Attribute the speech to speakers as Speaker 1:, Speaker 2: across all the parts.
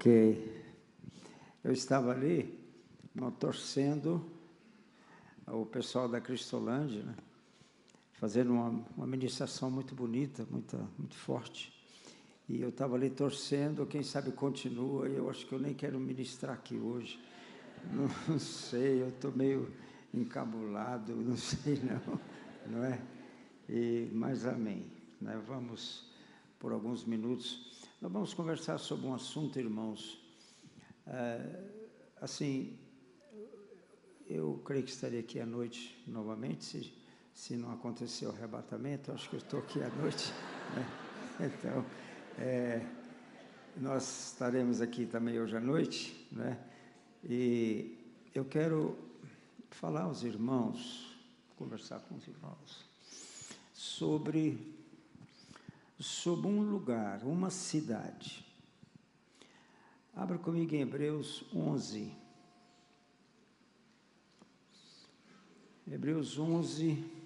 Speaker 1: Ok. Eu estava ali, torcendo o pessoal da Cristolândia, né? fazendo uma, uma ministração muito bonita, muito, muito forte. E eu estava ali torcendo, quem sabe continua, e eu acho que eu nem quero ministrar aqui hoje. Não, não sei, eu estou meio encabulado, não sei não, não é? E, mas amém. Né? Vamos, por alguns minutos, nós vamos conversar sobre um assunto, irmãos. É, assim, eu creio que estarei aqui à noite novamente, se, se não acontecer o arrebatamento, acho que eu estou aqui à noite. Né? Então, é, nós estaremos aqui também hoje à noite, né? E eu quero falar aos irmãos, conversar com os irmãos, sobre, sobre um lugar, uma cidade. Abra comigo em Hebreus 11. Hebreus 11.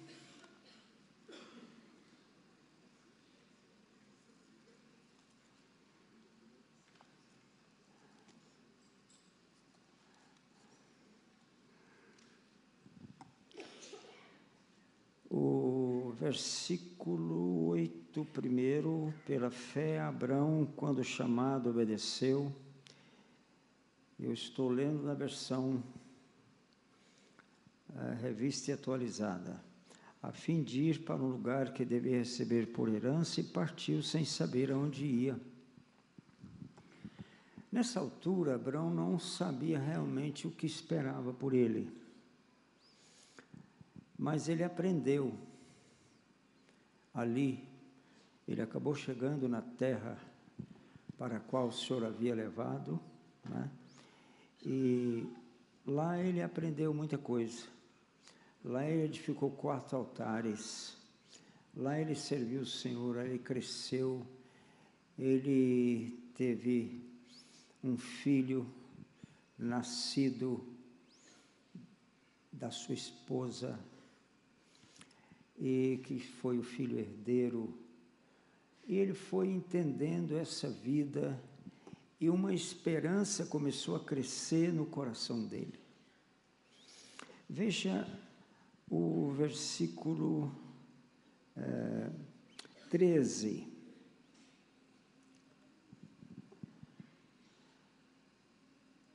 Speaker 1: O versículo 8, primeiro, pela fé, Abraão, quando chamado, obedeceu. Eu estou lendo na versão revista e atualizada, a fim de ir para um lugar que devia receber por herança e partiu sem saber aonde ia. Nessa altura, Abraão não sabia realmente o que esperava por ele, mas ele aprendeu. Ali, ele acabou chegando na terra para a qual o Senhor havia levado, né? e lá ele aprendeu muita coisa. Lá ele edificou quatro altares. Lá ele serviu o Senhor, ele cresceu. Ele teve um filho nascido da sua esposa e que foi o filho herdeiro. E ele foi entendendo essa vida e uma esperança começou a crescer no coração dele. Veja o versículo é, 13.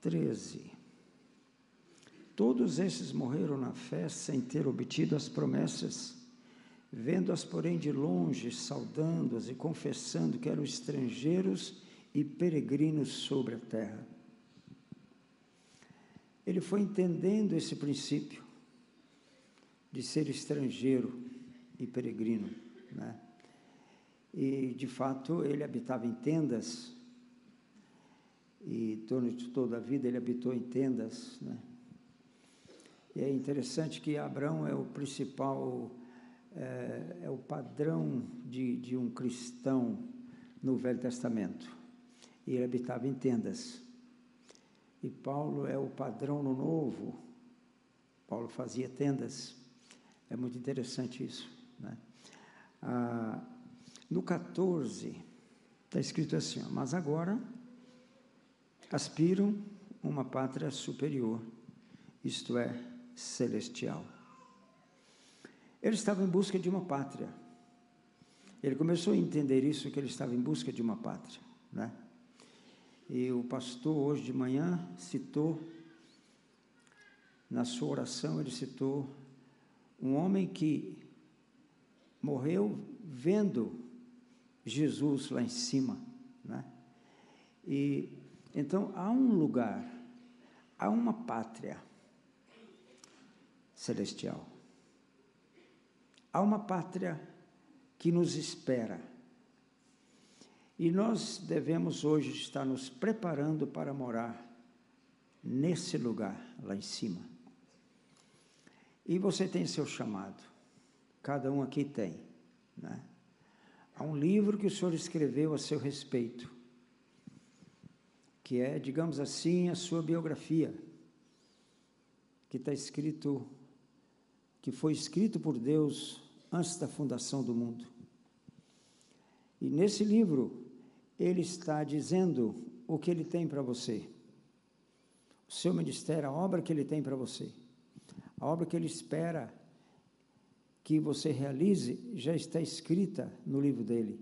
Speaker 1: Treze. Todos esses morreram na fé sem ter obtido as promessas, vendo-as, porém, de longe, saudando-as e confessando que eram estrangeiros e peregrinos sobre a terra. Ele foi entendendo esse princípio de ser estrangeiro e peregrino, né? E de fato ele habitava em tendas e durante toda a vida ele habitou em tendas, né? E é interessante que Abraão é o principal, é, é o padrão de, de um cristão no Velho Testamento. E ele habitava em tendas. E Paulo é o padrão no Novo. Paulo fazia tendas. É muito interessante isso. Né? Ah, no 14, está escrito assim: Mas agora aspiram uma pátria superior, isto é, celestial. Ele estava em busca de uma pátria. Ele começou a entender isso, que ele estava em busca de uma pátria. Né? E o pastor, hoje de manhã, citou, na sua oração, ele citou um homem que morreu vendo Jesus lá em cima, né? E então há um lugar, há uma pátria celestial. Há uma pátria que nos espera. E nós devemos hoje estar nos preparando para morar nesse lugar lá em cima. E você tem seu chamado. Cada um aqui tem. Né? Há um livro que o Senhor escreveu a seu respeito, que é, digamos assim, a sua biografia, que está escrito, que foi escrito por Deus antes da fundação do mundo. E nesse livro, ele está dizendo o que Ele tem para você. O seu ministério, a obra que Ele tem para você. A obra que Ele espera que você realize já está escrita no livro dele,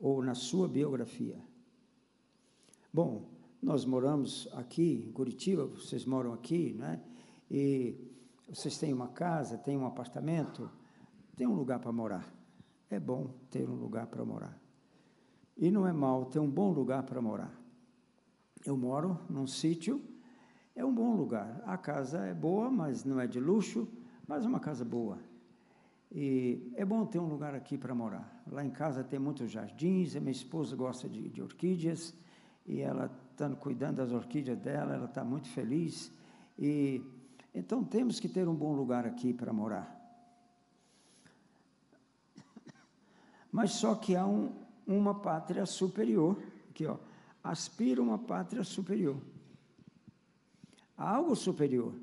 Speaker 1: ou na sua biografia. Bom, nós moramos aqui em Curitiba, vocês moram aqui, né? E vocês têm uma casa, têm um apartamento, tem um lugar para morar. É bom ter um lugar para morar. E não é mal ter um bom lugar para morar. Eu moro num sítio, é um bom lugar. A casa é boa, mas não é de luxo, mas é uma casa boa. E é bom ter um lugar aqui para morar. Lá em casa tem muitos jardins, a minha esposa gosta de, de orquídeas, e ela está cuidando das orquídeas dela, ela está muito feliz. E então temos que ter um bom lugar aqui para morar. Mas só que há um, uma pátria superior, aqui ó, aspira uma pátria superior. Há algo superior.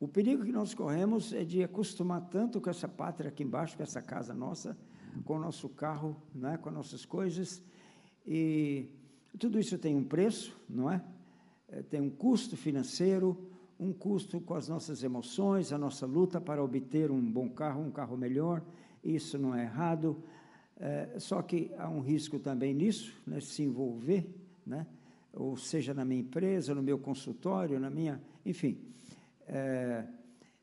Speaker 1: O perigo que nós corremos é de acostumar tanto com essa pátria aqui embaixo, com essa casa nossa, com o nosso carro, né, com as nossas coisas, e tudo isso tem um preço, não é? é? Tem um custo financeiro, um custo com as nossas emoções, a nossa luta para obter um bom carro, um carro melhor. Isso não é errado. É, só que há um risco também nisso, né, se envolver, né? Ou seja, na minha empresa, no meu consultório, na minha, enfim, é,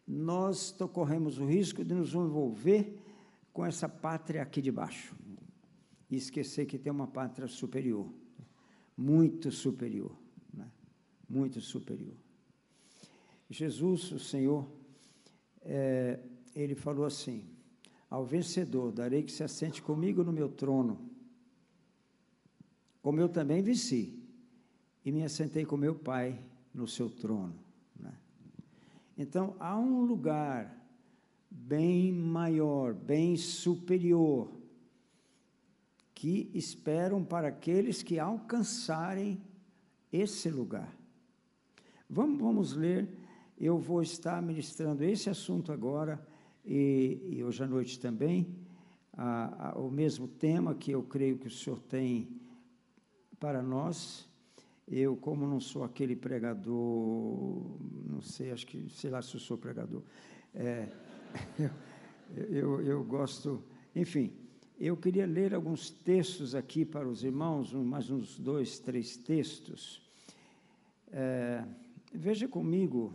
Speaker 1: nós corremos o risco de nos envolver com essa pátria aqui de baixo e esquecer que tem uma pátria superior muito superior, né? muito superior. Jesus, o Senhor, é, ele falou assim: Ao vencedor darei que se assente comigo no meu trono, como eu também venci, e me assentei com meu Pai no seu trono. Né? Então, há um lugar bem maior, bem superior, que esperam para aqueles que alcançarem esse lugar. Vamos, vamos ler, eu vou estar ministrando esse assunto agora, e, e hoje à noite também, a, a, o mesmo tema que eu creio que o Senhor tem para nós. Eu, como não sou aquele pregador, não sei, acho que, sei lá se eu sou pregador, é, eu, eu, eu gosto, enfim, eu queria ler alguns textos aqui para os irmãos, mais uns dois, três textos. É, veja comigo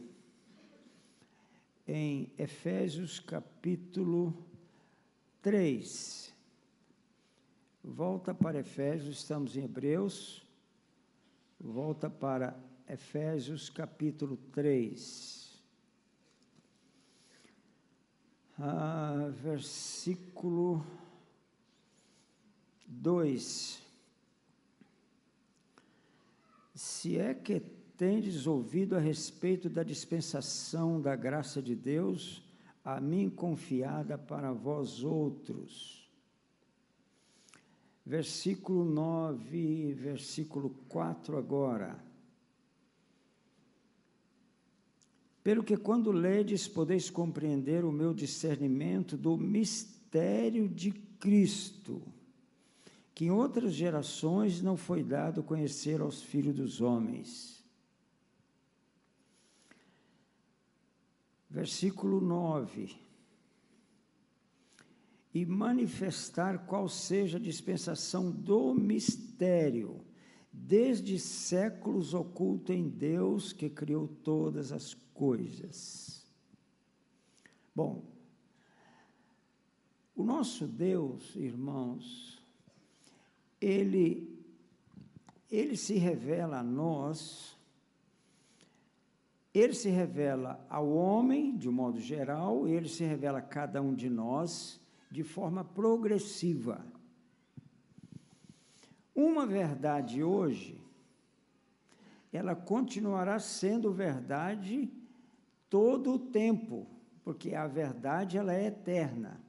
Speaker 1: em Efésios capítulo 3. Volta para Efésios, estamos em Hebreus. Volta para Efésios capítulo 3. Ah, versículo 2. Se é que tendes ouvido a respeito da dispensação da graça de Deus, a mim confiada para vós outros. Versículo 9, versículo 4 agora. Pelo que quando ledes, podeis compreender o meu discernimento do mistério de Cristo que em outras gerações não foi dado conhecer aos filhos dos homens. Versículo 9. E manifestar qual seja a dispensação do mistério, desde séculos oculto em Deus que criou todas as coisas. Bom, o nosso Deus, irmãos, ele, ele se revela a nós, ele se revela ao homem, de um modo geral, ele se revela a cada um de nós de forma progressiva. Uma verdade hoje, ela continuará sendo verdade todo o tempo, porque a verdade ela é eterna.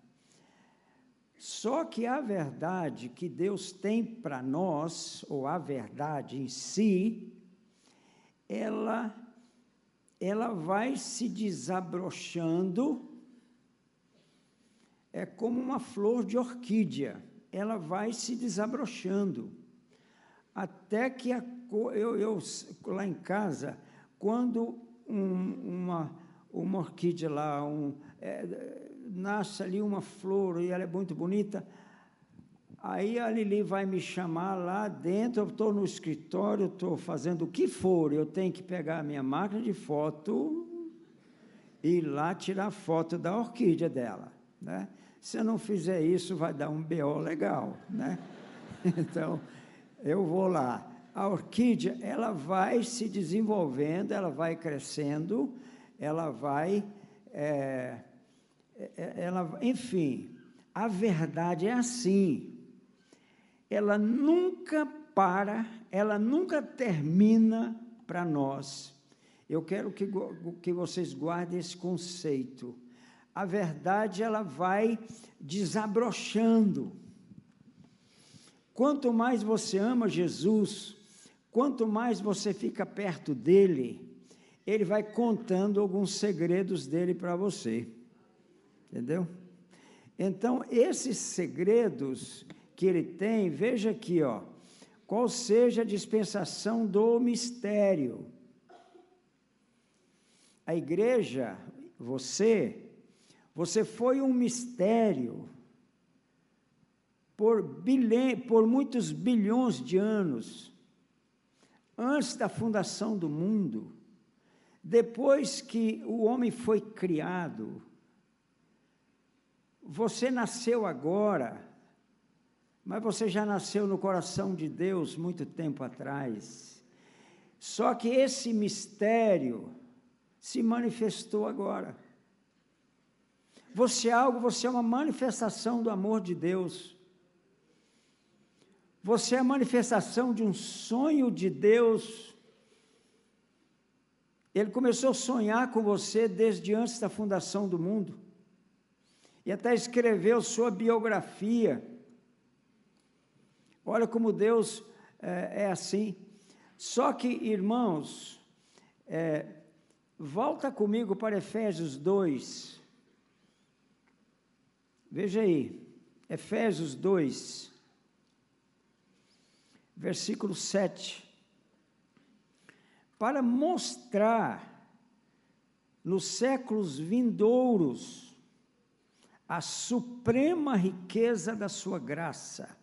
Speaker 1: Só que a verdade que Deus tem para nós, ou a verdade em si, ela, ela vai se desabrochando, é como uma flor de orquídea, ela vai se desabrochando. até que a, eu, eu, lá em casa, quando um, uma, uma orquídea lá, um, é, nasce ali uma flor e ela é muito bonita, Aí a Lili vai me chamar lá dentro, eu estou no escritório, estou fazendo o que for, eu tenho que pegar a minha máquina de foto e ir lá tirar foto da orquídea dela. Né? Se eu não fizer isso, vai dar um BO legal. Né? Então, eu vou lá. A orquídea, ela vai se desenvolvendo, ela vai crescendo, ela vai... É, ela, enfim, a verdade é assim ela nunca para, ela nunca termina para nós. Eu quero que, que vocês guardem esse conceito. A verdade, ela vai desabrochando. Quanto mais você ama Jesus, quanto mais você fica perto dele, ele vai contando alguns segredos dele para você. Entendeu? Então, esses segredos, que ele tem, veja aqui, ó, qual seja a dispensação do mistério. A igreja, você, você foi um mistério por, bilhões, por muitos bilhões de anos, antes da fundação do mundo, depois que o homem foi criado, você nasceu agora, mas você já nasceu no coração de Deus muito tempo atrás. Só que esse mistério se manifestou agora. Você é algo, você é uma manifestação do amor de Deus. Você é a manifestação de um sonho de Deus. Ele começou a sonhar com você desde antes da fundação do mundo. E até escreveu sua biografia Olha como Deus é, é assim. Só que, irmãos, é, volta comigo para Efésios 2. Veja aí, Efésios 2, versículo 7. Para mostrar nos séculos vindouros a suprema riqueza da sua graça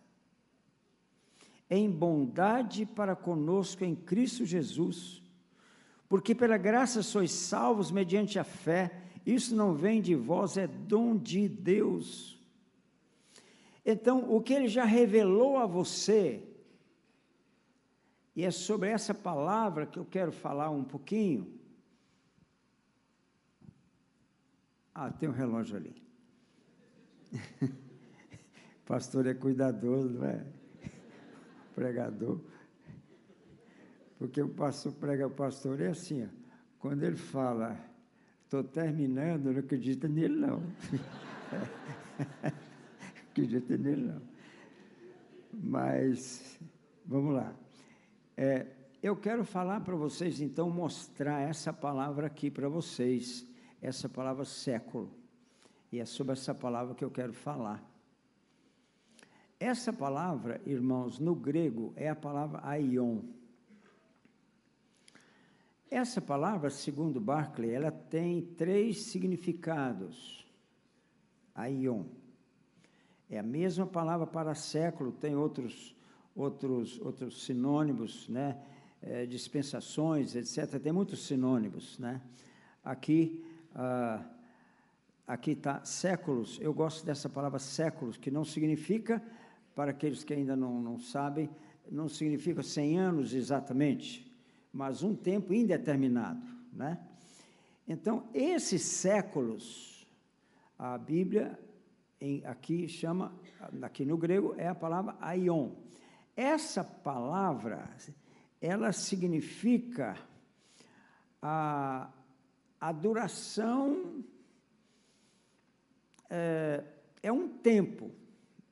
Speaker 1: em bondade para conosco em Cristo Jesus. Porque pela graça sois salvos mediante a fé, isso não vem de vós, é dom de Deus. Então, o que ele já revelou a você, e é sobre essa palavra que eu quero falar um pouquinho. Ah, tem um relógio ali. Pastor é cuidadoso, não é? Pregador. Porque o pastor prega o pastor é assim, ó, quando ele fala, estou terminando, não acredita nele não. acredita nele não. Mas, vamos lá. É, eu quero falar para vocês, então, mostrar essa palavra aqui para vocês, essa palavra século. E é sobre essa palavra que eu quero falar. Essa palavra, irmãos, no grego é a palavra aion. Essa palavra, segundo Barclay, ela tem três significados. Aion. É a mesma palavra para século, tem outros, outros, outros sinônimos, né? É, dispensações, etc. Tem muitos sinônimos, né? Aqui, ah, aqui está séculos. Eu gosto dessa palavra séculos, que não significa para aqueles que ainda não, não sabem, não significa 100 anos exatamente, mas um tempo indeterminado, né? Então, esses séculos, a Bíblia em, aqui chama, aqui no grego, é a palavra aion. Essa palavra, ela significa a, a duração, é, é um tempo,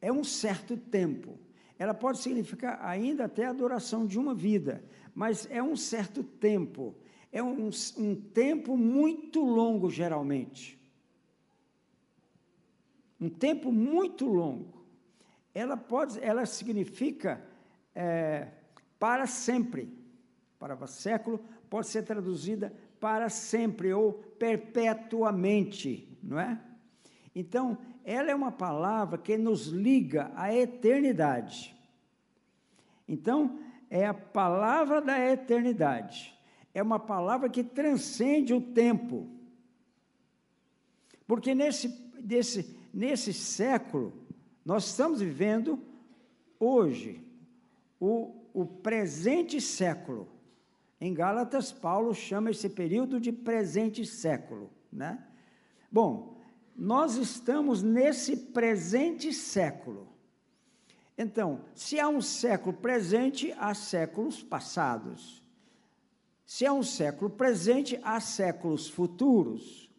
Speaker 1: é um certo tempo. Ela pode significar ainda até a duração de uma vida, mas é um certo tempo. É um, um tempo muito longo, geralmente. Um tempo muito longo. Ela pode, ela significa é, para sempre. Palavra século pode ser traduzida para sempre ou perpetuamente, não é? Então, ela é uma palavra que nos liga à eternidade. Então, é a palavra da eternidade. É uma palavra que transcende o tempo. Porque nesse, desse, nesse século, nós estamos vivendo hoje o, o presente século. Em Gálatas, Paulo chama esse período de presente século. Né? Bom, nós estamos nesse presente século. Então, se há um século presente, há séculos passados. Se há um século presente, há séculos futuros.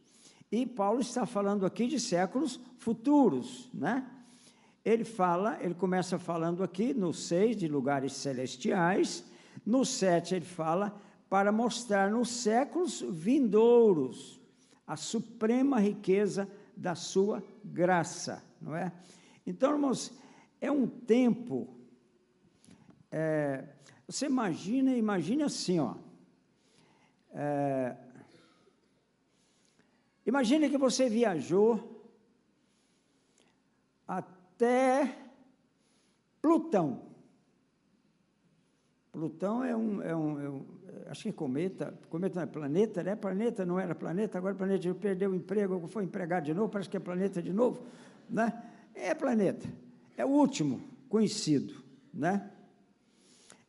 Speaker 1: E Paulo está falando aqui de séculos futuros, né? Ele fala, ele começa falando aqui no 6 de lugares celestiais, no 7 ele fala para mostrar nos séculos vindouros a suprema riqueza da sua graça, não é? Então, irmãos, é um tempo. É, você imagina, imagine assim, ó. É, imagine que você viajou até Plutão. Plutão é um, é um, é um, acho que cometa, cometa não é planeta, né? Planeta não era planeta, agora planeta perdeu o emprego, foi empregado de novo, parece que é planeta de novo, né? É planeta, é o último conhecido, né?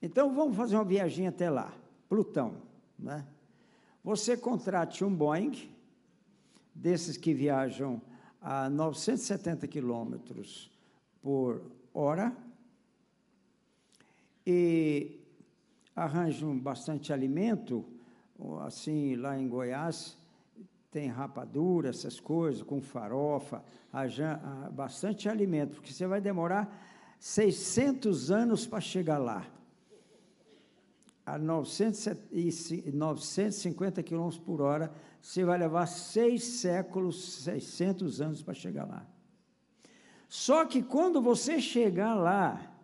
Speaker 1: Então vamos fazer uma viagem até lá, Plutão, né? Você contrate um Boeing, desses que viajam a 970 quilômetros por hora, e arranjam bastante alimento, assim, lá em Goiás, tem rapadura, essas coisas, com farofa, bastante alimento, porque você vai demorar 600 anos para chegar lá. A 950 km por hora, você vai levar seis séculos, 600 anos para chegar lá. Só que quando você chegar lá,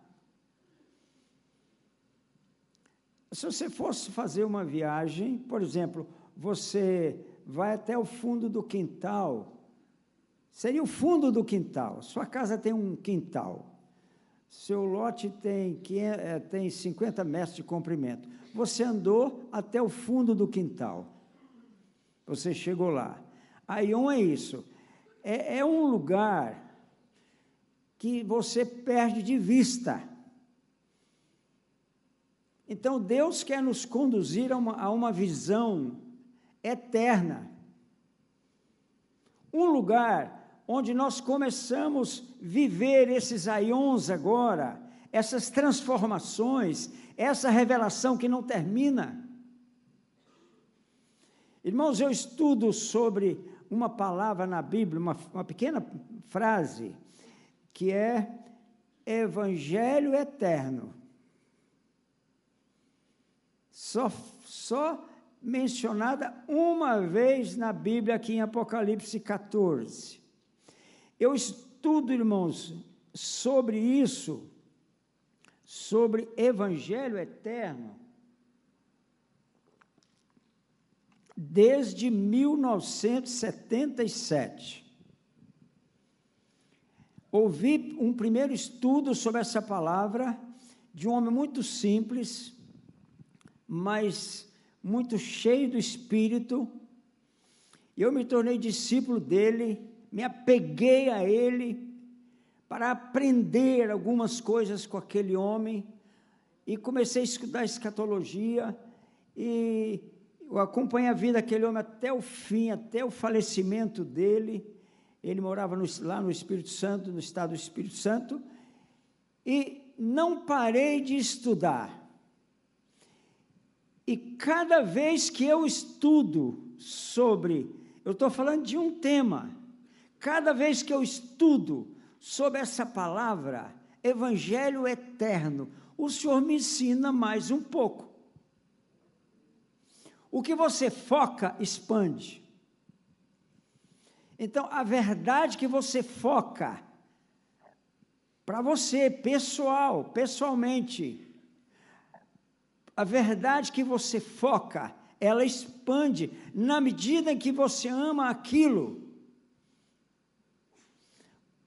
Speaker 1: Se você fosse fazer uma viagem, por exemplo, você vai até o fundo do quintal, seria o fundo do quintal, sua casa tem um quintal, seu lote tem, é, tem 50 metros de comprimento, você andou até o fundo do quintal, você chegou lá. Um é isso, é, é um lugar que você perde de vista, então, Deus quer nos conduzir a uma, a uma visão eterna. Um lugar onde nós começamos a viver esses aions agora, essas transformações, essa revelação que não termina. Irmãos, eu estudo sobre uma palavra na Bíblia, uma, uma pequena frase, que é Evangelho Eterno só, só mencionada uma vez na Bíblia, aqui em Apocalipse 14. Eu estudo, irmãos, sobre isso, sobre Evangelho eterno, desde 1977. Ouvi um primeiro estudo sobre essa palavra de um homem muito simples, mas muito cheio do Espírito. Eu me tornei discípulo dele, me apeguei a ele para aprender algumas coisas com aquele homem e comecei a estudar escatologia e eu acompanhei a vida daquele homem até o fim, até o falecimento dele. Ele morava no, lá no Espírito Santo, no estado do Espírito Santo, e não parei de estudar. E cada vez que eu estudo sobre, eu estou falando de um tema, cada vez que eu estudo sobre essa palavra, Evangelho eterno, o Senhor me ensina mais um pouco. O que você foca, expande. Então, a verdade que você foca, para você, pessoal, pessoalmente, a verdade que você foca, ela expande na medida em que você ama aquilo.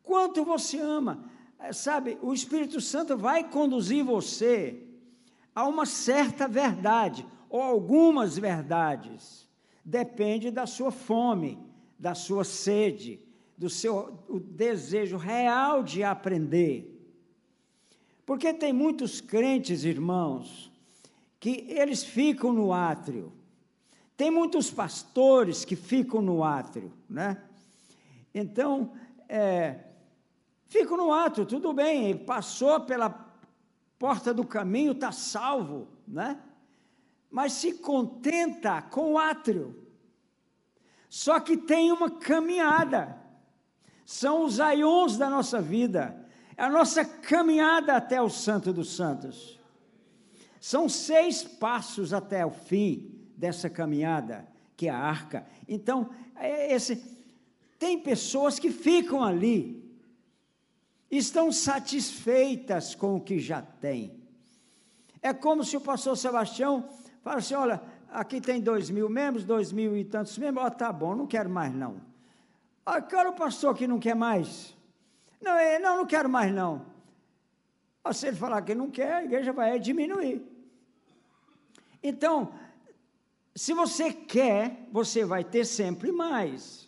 Speaker 1: Quanto você ama, eh, sabe, o Espírito Santo vai conduzir você a uma certa verdade, ou algumas verdades. Depende da sua fome, da sua sede, do seu o desejo real de aprender. Porque tem muitos crentes, irmãos, que eles ficam no átrio. Tem muitos pastores que ficam no átrio, né? Então, é, ficam no átrio, tudo bem, passou pela porta do caminho, está salvo, né? Mas se contenta com o átrio. Só que tem uma caminhada. São os aions da nossa vida é a nossa caminhada até o Santo dos Santos. São seis passos até o fim dessa caminhada, que é a arca. Então, é esse, tem pessoas que ficam ali, estão satisfeitas com o que já têm. É como se o pastor Sebastião falasse: olha, aqui tem dois mil membros, dois mil e tantos membros, oh, tá bom, não quero mais não. Ah, quero o pastor que não quer mais. Não, é, não, não quero mais não. Se ele falar que não quer, a igreja vai diminuir. Então, se você quer, você vai ter sempre mais.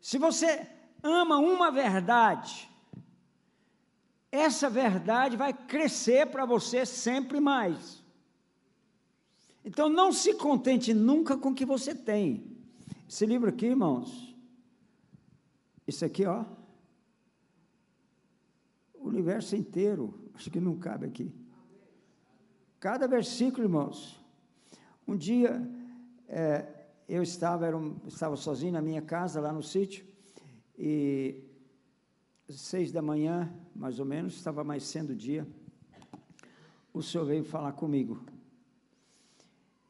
Speaker 1: Se você ama uma verdade, essa verdade vai crescer para você sempre mais. Então não se contente nunca com o que você tem. Esse livro aqui, irmãos, isso aqui, ó. O universo inteiro. Acho que não cabe aqui. Cada versículo, irmãos. Um dia, é, eu estava, era um, estava sozinho na minha casa, lá no sítio, e seis da manhã, mais ou menos, estava mais sendo o dia, o senhor veio falar comigo.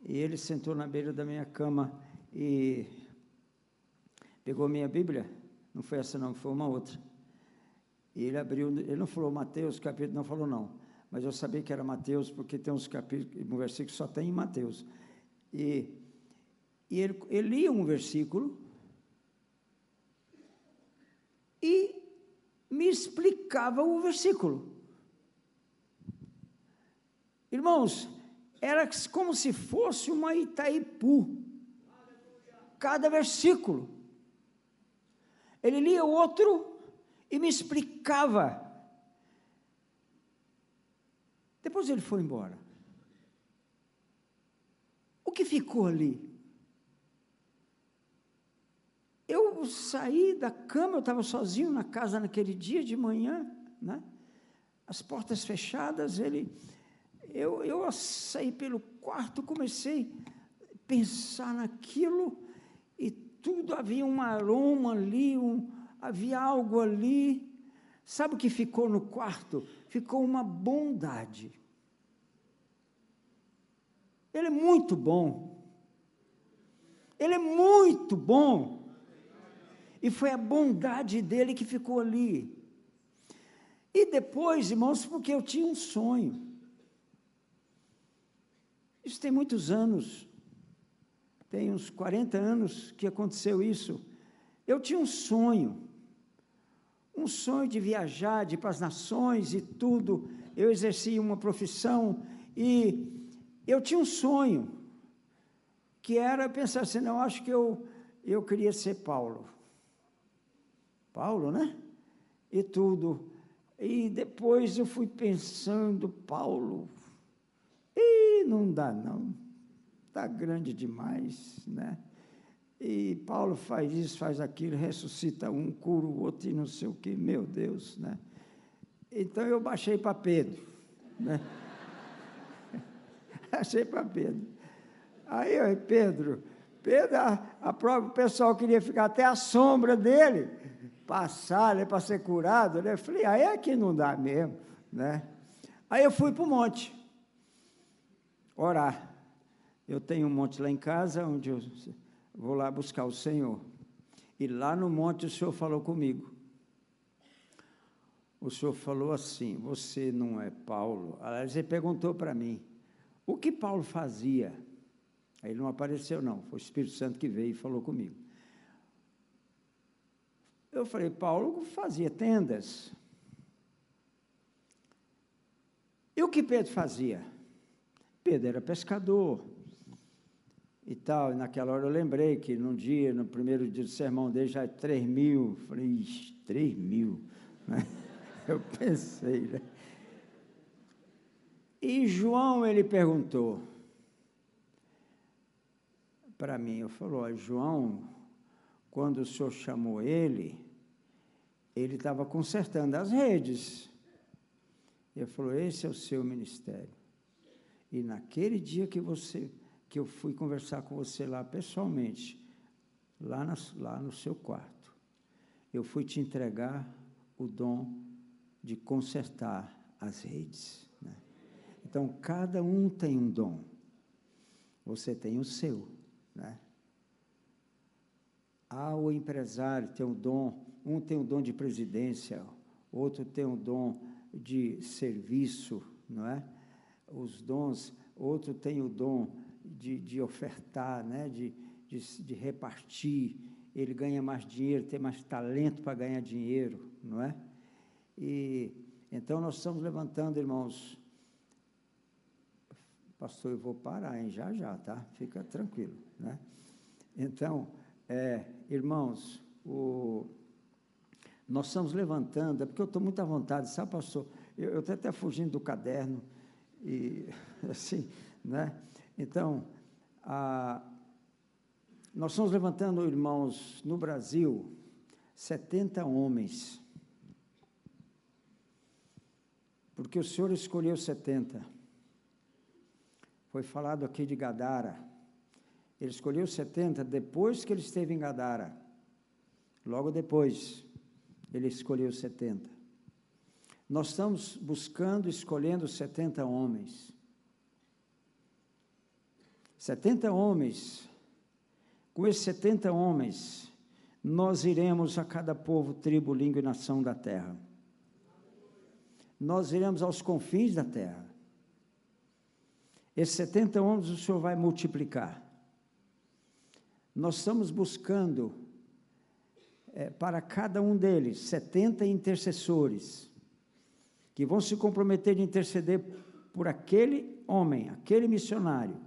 Speaker 1: E ele sentou na beira da minha cama e pegou minha Bíblia não foi essa não, foi uma outra. E ele abriu, ele não falou Mateus, capítulo, não falou não. Mas eu sabia que era Mateus, porque tem uns capítulos, um versículo só tem em Mateus. E, e ele, ele lia um versículo e me explicava o versículo. Irmãos, era como se fosse uma Itaipu. Cada versículo. Ele lia o outro e me explicava. Depois ele foi embora. O que ficou ali? Eu saí da cama, eu estava sozinho na casa naquele dia de manhã, né? as portas fechadas, ele, eu, eu saí pelo quarto, comecei a pensar naquilo, tudo havia um aroma ali, um, havia algo ali. Sabe o que ficou no quarto? Ficou uma bondade. Ele é muito bom. Ele é muito bom. E foi a bondade dele que ficou ali. E depois, irmãos, porque eu tinha um sonho. Isso tem muitos anos tem uns 40 anos que aconteceu isso. Eu tinha um sonho, um sonho de viajar, de ir para as nações e tudo. Eu exercia uma profissão e eu tinha um sonho, que era pensar assim, não, acho que eu, eu queria ser Paulo. Paulo, né? E tudo. E depois eu fui pensando, Paulo, e não dá não está grande demais, né? E Paulo faz isso, faz aquilo, ressuscita um, cura o outro e não sei o que, meu Deus, né? Então eu baixei para Pedro, né? Baixei para Pedro. Aí, eu, Pedro, Pedro, a, a própria, o pessoal queria ficar até a sombra dele, passar né, para ser curado, né? Eu falei, aí é que não dá mesmo, né? Aí eu fui para o monte, orar. Eu tenho um monte lá em casa, onde eu vou lá buscar o Senhor. E lá no monte o Senhor falou comigo. o senhor falou assim: Você não é Paulo? Aliás, ele perguntou para mim: O que Paulo fazia? Aí ele não apareceu, não. Foi o Espírito Santo que veio e falou comigo. Eu falei: Paulo fazia tendas. E o que Pedro fazia? Pedro era pescador e tal. E naquela hora eu lembrei que num dia, no primeiro dia do sermão dele, já é 3 mil. Falei, 3 mil. Né? Eu pensei, né? E João, ele perguntou para mim, eu falou, João, quando o senhor chamou ele, ele estava consertando as redes. Ele falou, esse é o seu ministério. E naquele dia que você que eu fui conversar com você lá pessoalmente, lá, na, lá no seu quarto, eu fui te entregar o dom de consertar as redes. Né? Então, cada um tem um dom. Você tem o seu. Né? Há o empresário tem o dom, um tem o dom de presidência, outro tem o dom de serviço, não é? Os dons, outro tem o dom de, de ofertar, né? de, de, de repartir, ele ganha mais dinheiro, tem mais talento para ganhar dinheiro, não é? E então nós estamos levantando, irmãos. Pastor, eu vou parar, hein? Já, já, tá? Fica tranquilo, né? Então, é, irmãos, o, nós estamos levantando, é porque eu estou muito à vontade, sabe, pastor? Eu estou até fugindo do caderno, e assim, né? Então, a, nós estamos levantando, irmãos, no Brasil, 70 homens. Porque o Senhor escolheu 70. Foi falado aqui de Gadara. Ele escolheu 70 depois que ele esteve em Gadara. Logo depois, ele escolheu 70. Nós estamos buscando, escolhendo 70 homens. 70 homens. Com esses 70 homens, nós iremos a cada povo, tribo, língua e nação da terra. Nós iremos aos confins da terra. Esses 70 homens o Senhor vai multiplicar. Nós estamos buscando é, para cada um deles 70 intercessores que vão se comprometer de interceder por aquele homem, aquele missionário,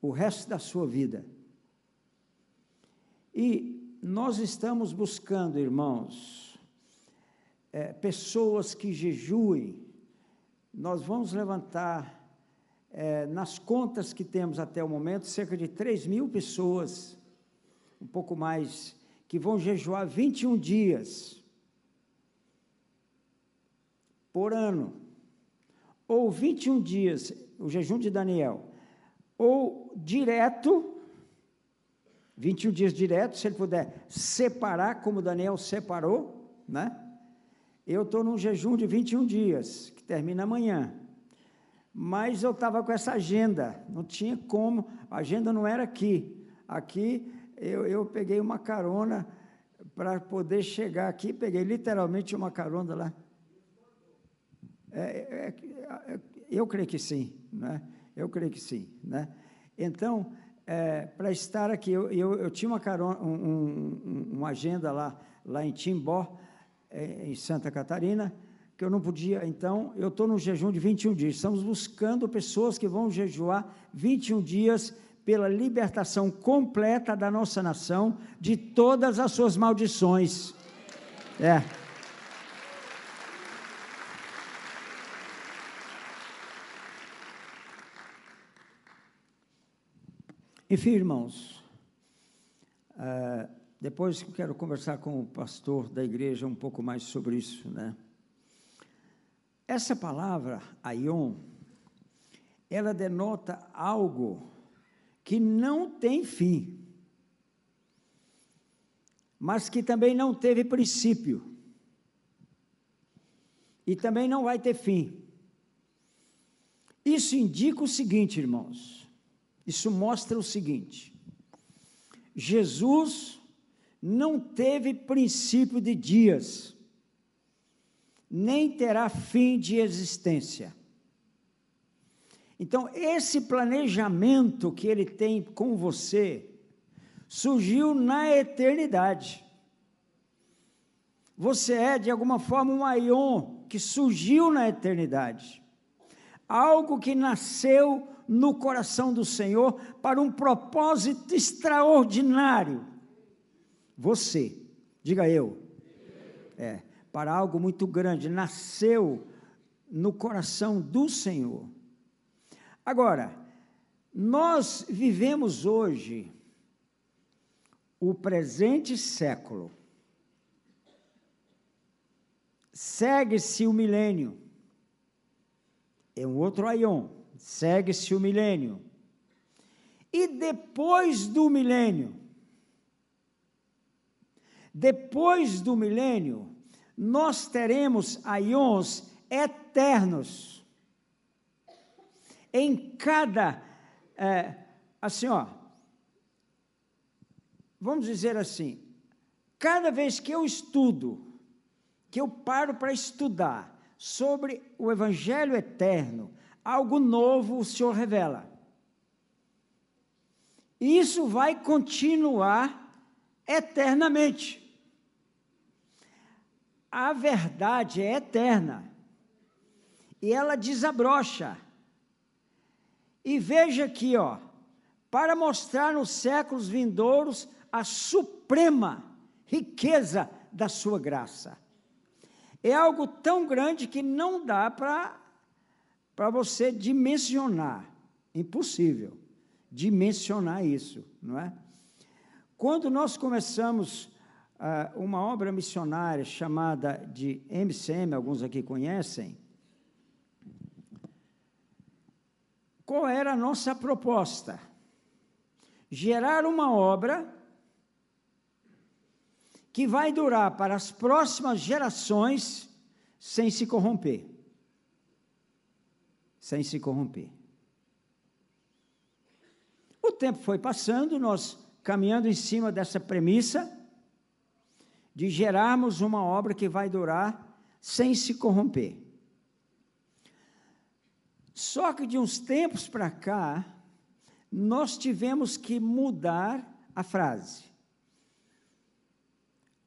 Speaker 1: o resto da sua vida. E nós estamos buscando, irmãos, é, pessoas que jejuem. Nós vamos levantar, é, nas contas que temos até o momento, cerca de 3 mil pessoas, um pouco mais, que vão jejuar 21 dias por ano, ou 21 dias, o jejum de Daniel, ou direto, 21 dias direto, se ele puder separar, como Daniel separou, né? Eu estou num jejum de 21 dias, que termina amanhã. Mas eu estava com essa agenda, não tinha como, a agenda não era aqui. Aqui eu, eu peguei uma carona para poder chegar aqui, peguei literalmente uma carona lá. É, é, é, eu creio que sim, né? Eu creio que sim, né? Então, é, para estar aqui, eu, eu, eu tinha uma, carona, um, um, uma agenda lá, lá em Timbó, é, em Santa Catarina, que eu não podia, então, eu estou no jejum de 21 dias. Estamos buscando pessoas que vão jejuar 21 dias pela libertação completa da nossa nação de todas as suas maldições. É. Enfim, irmãos, uh, depois quero conversar com o pastor da igreja um pouco mais sobre isso, né? Essa palavra, aion, ela denota algo que não tem fim, mas que também não teve princípio, e também não vai ter fim. Isso indica o seguinte, irmãos, isso mostra o seguinte: Jesus não teve princípio de dias. nem terá fim de existência. Então, esse planejamento que ele tem com você surgiu na eternidade. Você é, de alguma forma, um aion que surgiu na eternidade. Algo que nasceu no coração do Senhor para um propósito extraordinário. Você, diga eu. É, para algo muito grande, nasceu no coração do Senhor. Agora, nós vivemos hoje o presente século. Segue-se o milênio. É um outro aion. Segue-se o milênio. E depois do milênio, depois do milênio, nós teremos aions eternos em cada, é, assim, ó, vamos dizer assim, cada vez que eu estudo, que eu paro para estudar sobre o Evangelho eterno, algo novo o Senhor revela. Isso vai continuar eternamente. A verdade é eterna. E ela desabrocha. E veja aqui, ó, para mostrar nos séculos vindouros a suprema riqueza da sua graça. É algo tão grande que não dá para para você dimensionar, impossível dimensionar isso, não é? Quando nós começamos uh, uma obra missionária chamada de MCM, alguns aqui conhecem, Qual era a nossa proposta? Gerar uma obra que vai durar para as próximas gerações sem se corromper. Sem se corromper. O tempo foi passando, nós caminhando em cima dessa premissa de gerarmos uma obra que vai durar sem se corromper. Só que de uns tempos para cá, nós tivemos que mudar a frase.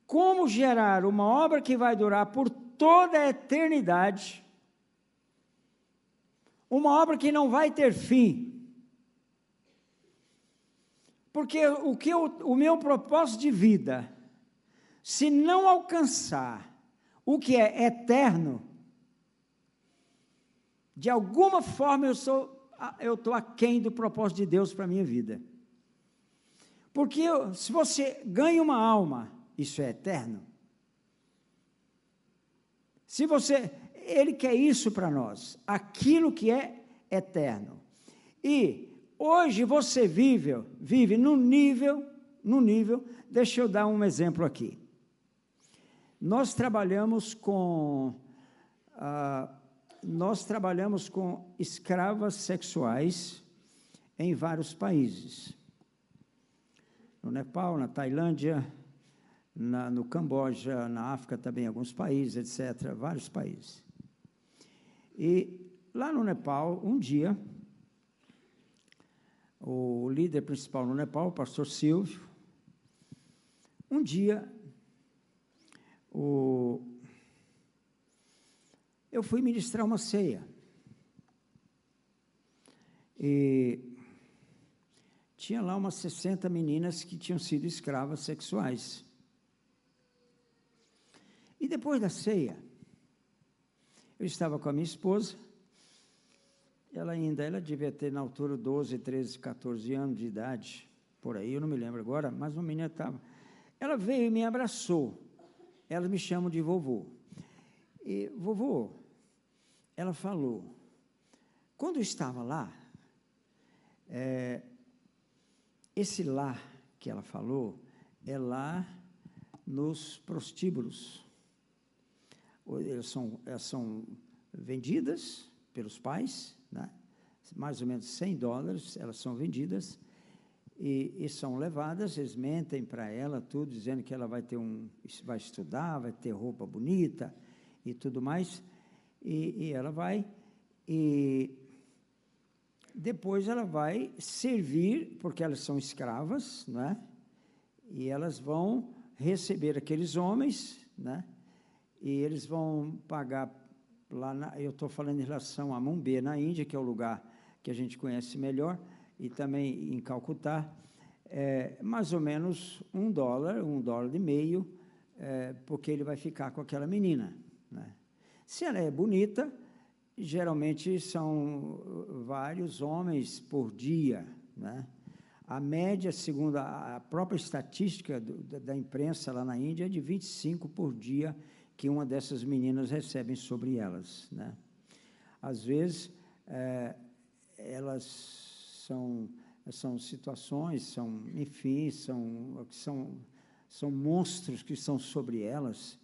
Speaker 1: Como gerar uma obra que vai durar por toda a eternidade, uma obra que não vai ter fim. Porque o que eu, o meu propósito de vida, se não alcançar o que é eterno, de alguma forma eu sou eu estou aquém do propósito de Deus para a minha vida. Porque eu, se você ganha uma alma, isso é eterno. Se você, Ele quer isso para nós, aquilo que é eterno. E hoje você vive, vive no nível, no nível, deixa eu dar um exemplo aqui. Nós trabalhamos com ah, nós trabalhamos com escravas sexuais em vários países. No Nepal, na Tailândia, na, no Camboja, na África também, alguns países, etc., vários países. E lá no Nepal, um dia, o líder principal no Nepal, o pastor Silvio, um dia, o, eu fui ministrar uma ceia. E tinha lá umas 60 meninas que tinham sido escravas sexuais. E depois da ceia, eu estava com a minha esposa, ela ainda, ela devia ter na altura 12, 13, 14 anos de idade, por aí, eu não me lembro agora, mas uma menina estava. Ela veio e me abraçou. Elas me chamam de vovô. E, vovô, ela falou, quando eu estava lá, é, esse lá que ela falou é lá nos prostíbulos. Elas são, elas são vendidas pelos pais, né? mais ou menos 100 dólares, elas são vendidas e, e são levadas, eles mentem para ela tudo, dizendo que ela vai ter um, vai estudar, vai ter roupa bonita, e tudo mais. E, e ela vai e depois ela vai servir, porque elas são escravas, né? E elas vão receber aqueles homens, né? E eles vão pagar lá, na, eu estou falando em relação a Mumbai, na Índia, que é o lugar que a gente conhece melhor, e também em Calcutá, é, mais ou menos um dólar, um dólar e meio, é, porque ele vai ficar com aquela menina. Né? Se ela é bonita, geralmente são vários homens por dia. Né? A média, segundo a própria estatística do, da imprensa lá na Índia, é de 25 por dia que uma dessas meninas recebem sobre elas. Né? Às vezes, é, elas são, são situações, são, enfim, são, são, são monstros que estão sobre elas.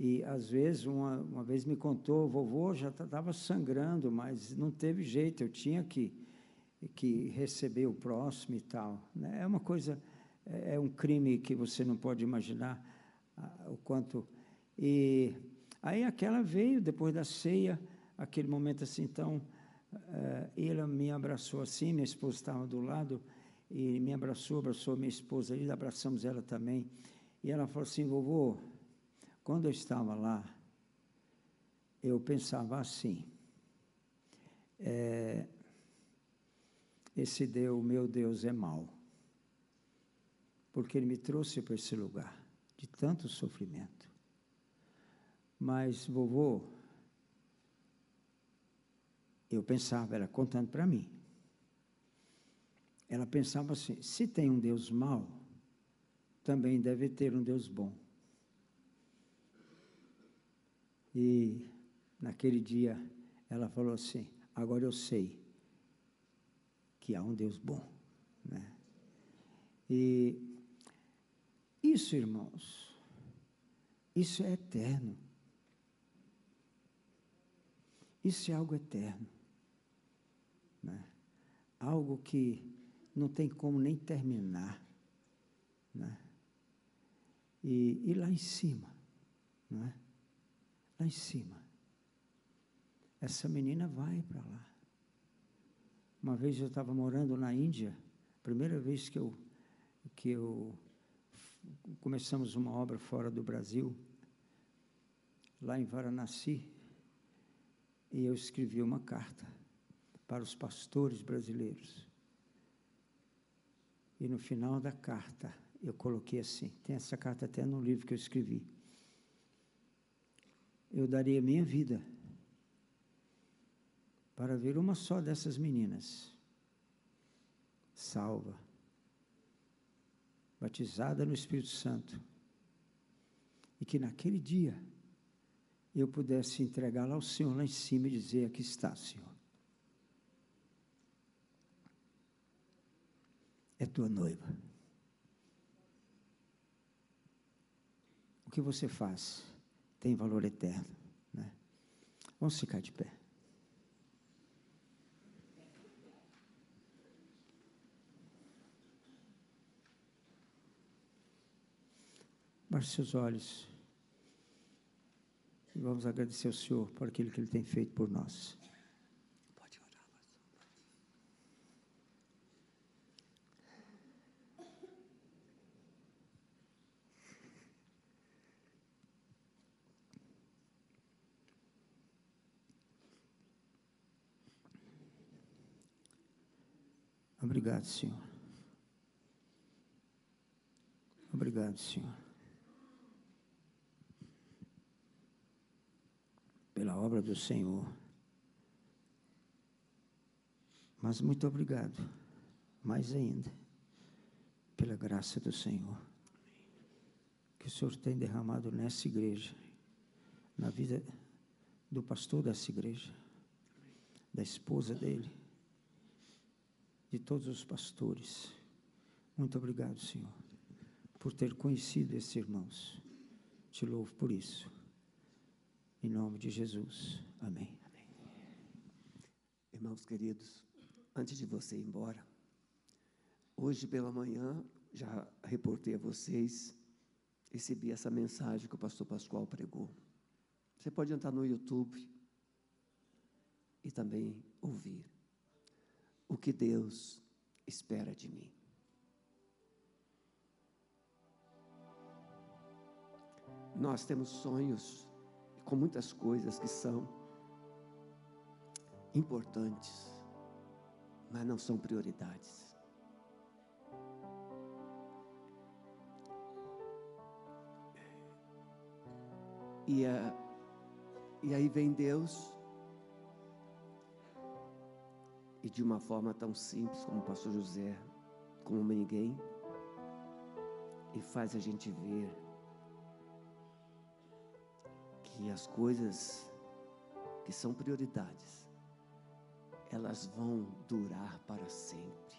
Speaker 1: E, às vezes, uma, uma vez me contou, vovô já estava sangrando, mas não teve jeito, eu tinha que, que receber o próximo e tal. Né? É uma coisa, é, é um crime que você não pode imaginar o quanto e aí aquela veio depois da ceia, aquele momento assim, então, uh, ele me abraçou assim, minha esposa estava do lado, e me abraçou, abraçou minha esposa, e abraçamos ela também. E ela falou assim, vovô, quando eu estava lá, eu pensava assim, é, esse Deus, meu Deus, é mau, porque ele me trouxe para esse lugar de tanto sofrimento. Mas, vovô, eu pensava, ela contando para mim. Ela pensava assim: se tem um Deus mau, também deve ter um Deus bom. E naquele dia ela falou assim: agora eu sei que há um Deus bom. Né? E isso, irmãos, isso é eterno. Isso é algo eterno. Né? Algo que não tem como nem terminar. Né? E, e lá em cima, é? Lá em cima. Essa menina vai para lá. Uma vez eu estava morando na Índia, primeira vez que eu, que eu começamos uma obra fora do Brasil, lá em Varanasi, e eu escrevi uma carta para os pastores brasileiros. E no final da carta, eu coloquei assim: tem essa carta até no livro que eu escrevi. Eu daria minha vida para ver uma só dessas meninas salva, batizada no Espírito Santo, e que naquele dia eu pudesse entregá-la ao Senhor lá em cima e dizer: Aqui está, Senhor. É tua noiva. O que você faz tem valor eterno. Né? Vamos ficar de pé. Baixe seus olhos. E vamos agradecer ao Senhor por aquilo que Ele tem feito por nós. Pode orar, Obrigado, Senhor. Obrigado, Senhor. pela obra do Senhor. Mas muito obrigado, mais ainda, pela graça do Senhor, que o Senhor tem derramado nessa igreja, na vida do pastor dessa igreja, da esposa dele, de todos os pastores. Muito obrigado, Senhor, por ter conhecido esses irmãos. Te louvo por isso. Em nome de Jesus. Amém. Amém.
Speaker 2: Irmãos queridos, antes de você ir embora, hoje pela manhã, já reportei a vocês, recebi essa mensagem que o pastor Pascoal pregou. Você pode entrar no YouTube e também ouvir o que Deus espera de mim. Nós temos sonhos com muitas coisas que são importantes, mas não são prioridades. E, a, e aí vem Deus, e de uma forma tão simples como o pastor José, como ninguém, e faz a gente ver que as coisas que são prioridades, elas vão durar para sempre.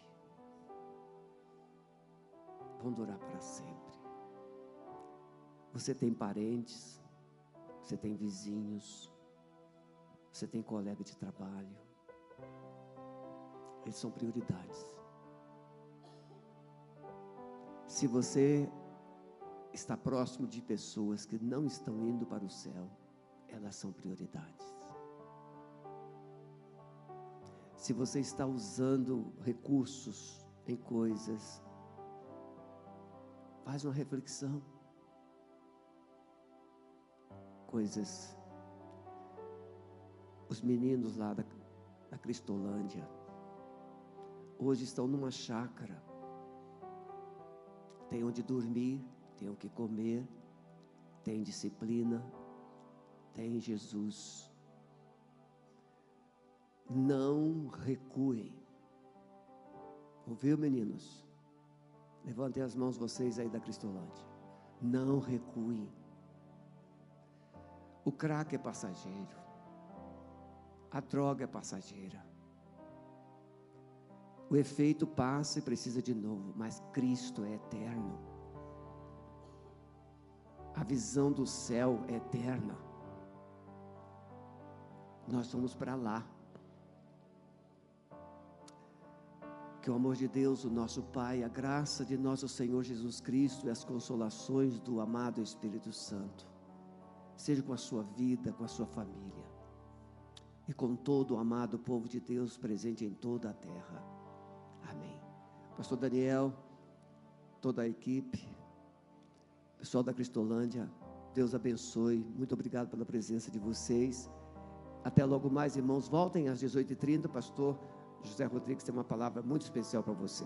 Speaker 2: Vão durar para sempre. Você tem parentes, você tem vizinhos, você tem colega de trabalho. Eles são prioridades. Se você está próximo de pessoas que não estão indo para o céu, elas são prioridades. Se você está usando recursos em coisas, faz uma reflexão. Coisas. Os meninos lá da, da Cristolândia, hoje estão numa chácara, tem onde dormir, tem o que comer, tem disciplina, tem Jesus. Não recuem. Ouviu, meninos? Levantem as mãos vocês aí da Cristolândia. Não recuem. O crack é passageiro. A droga é passageira. O efeito passa e precisa de novo, mas Cristo é eterno. A visão do céu é eterna. Nós somos para lá. Que o amor de Deus, o nosso Pai, a graça de nosso Senhor Jesus Cristo e as consolações do amado Espírito Santo, seja com a sua vida, com a sua família e com todo o amado povo de Deus presente em toda a terra. Amém. Pastor Daniel, toda a equipe, pessoal da Cristolândia, Deus abençoe. Muito obrigado pela presença de vocês. Até logo mais, irmãos. Voltem às 18h30, pastor. José Rodrigues tem uma palavra muito especial para você.